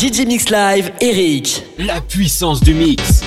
DJ Mix Live, Eric. La puissance du mix.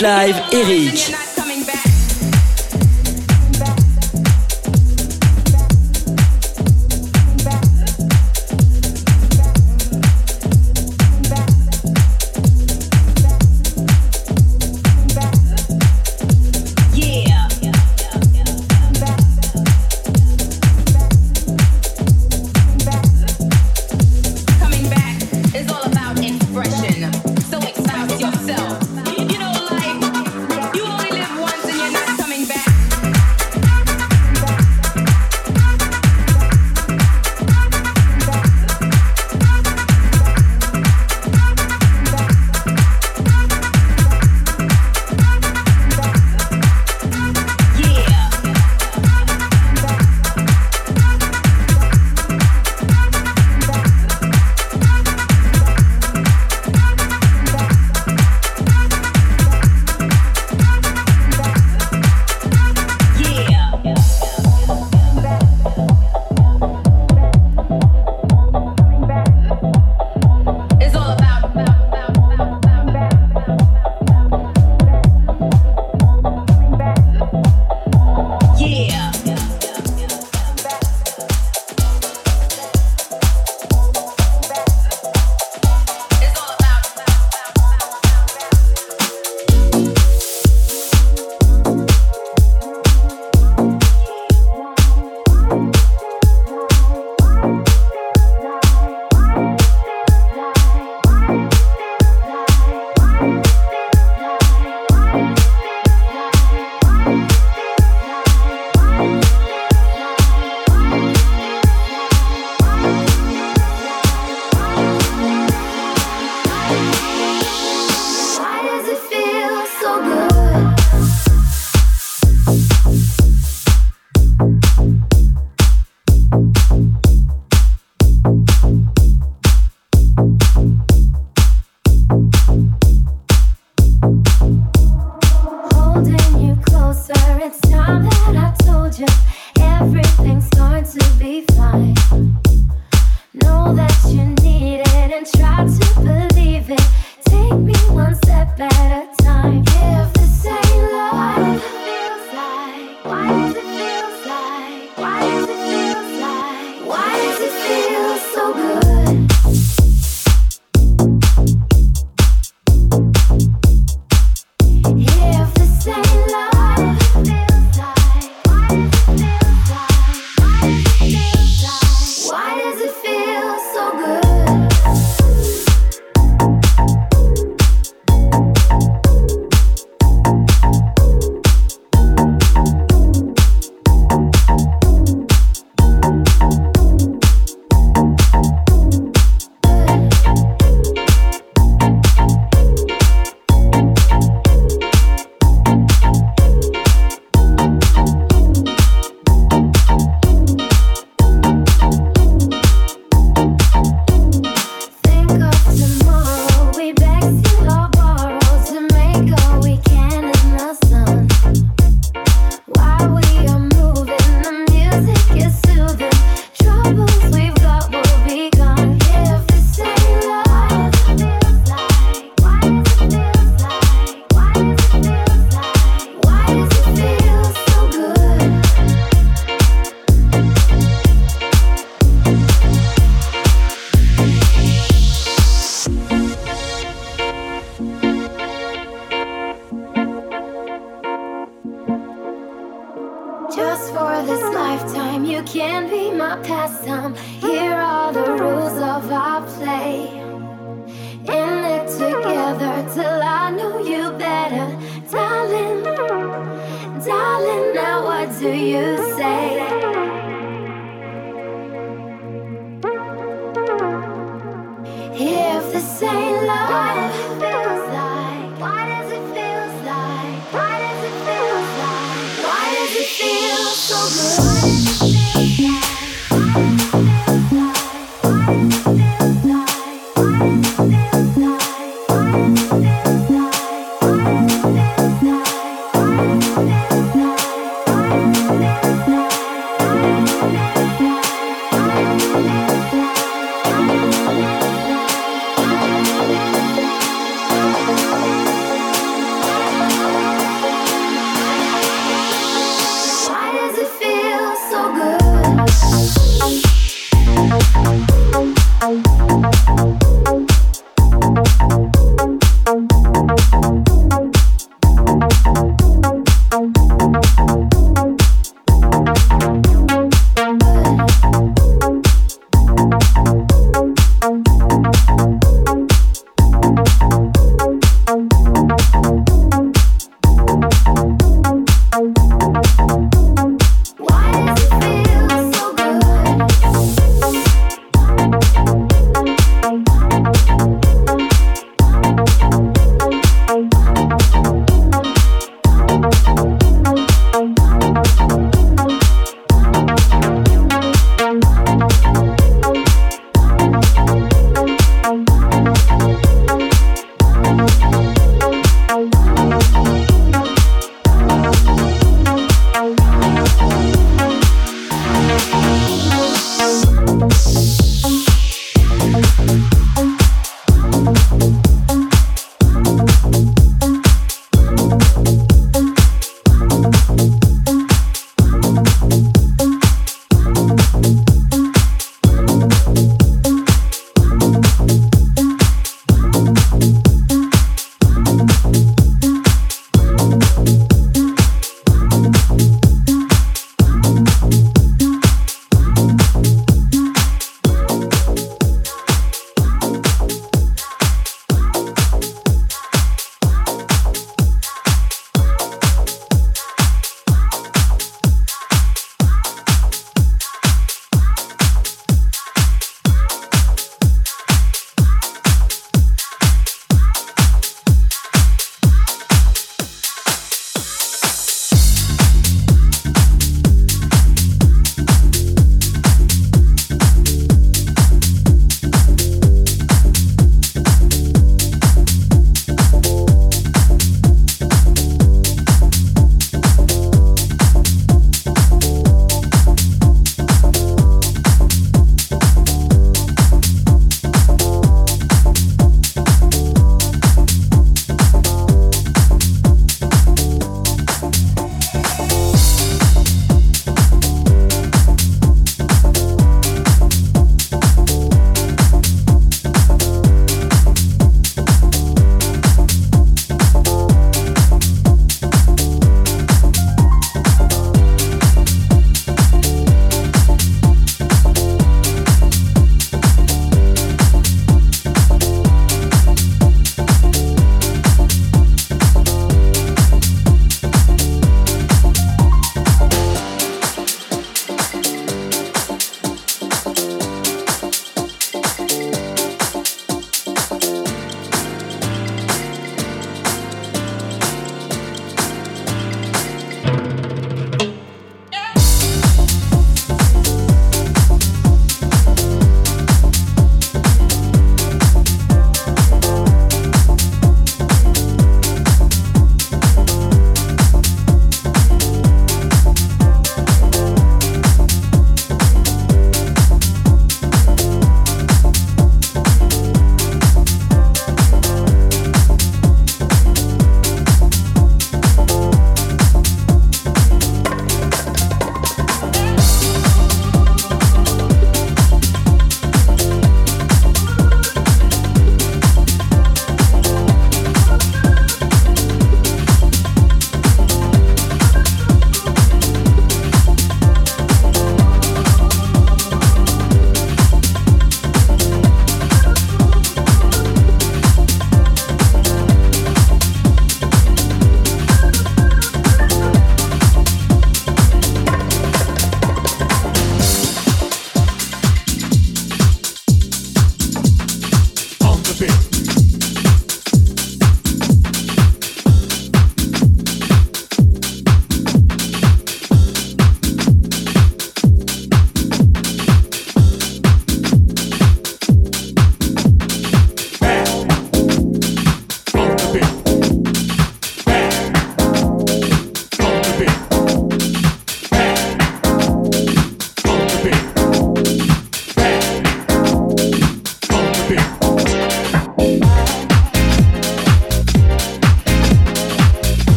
Live, Eric.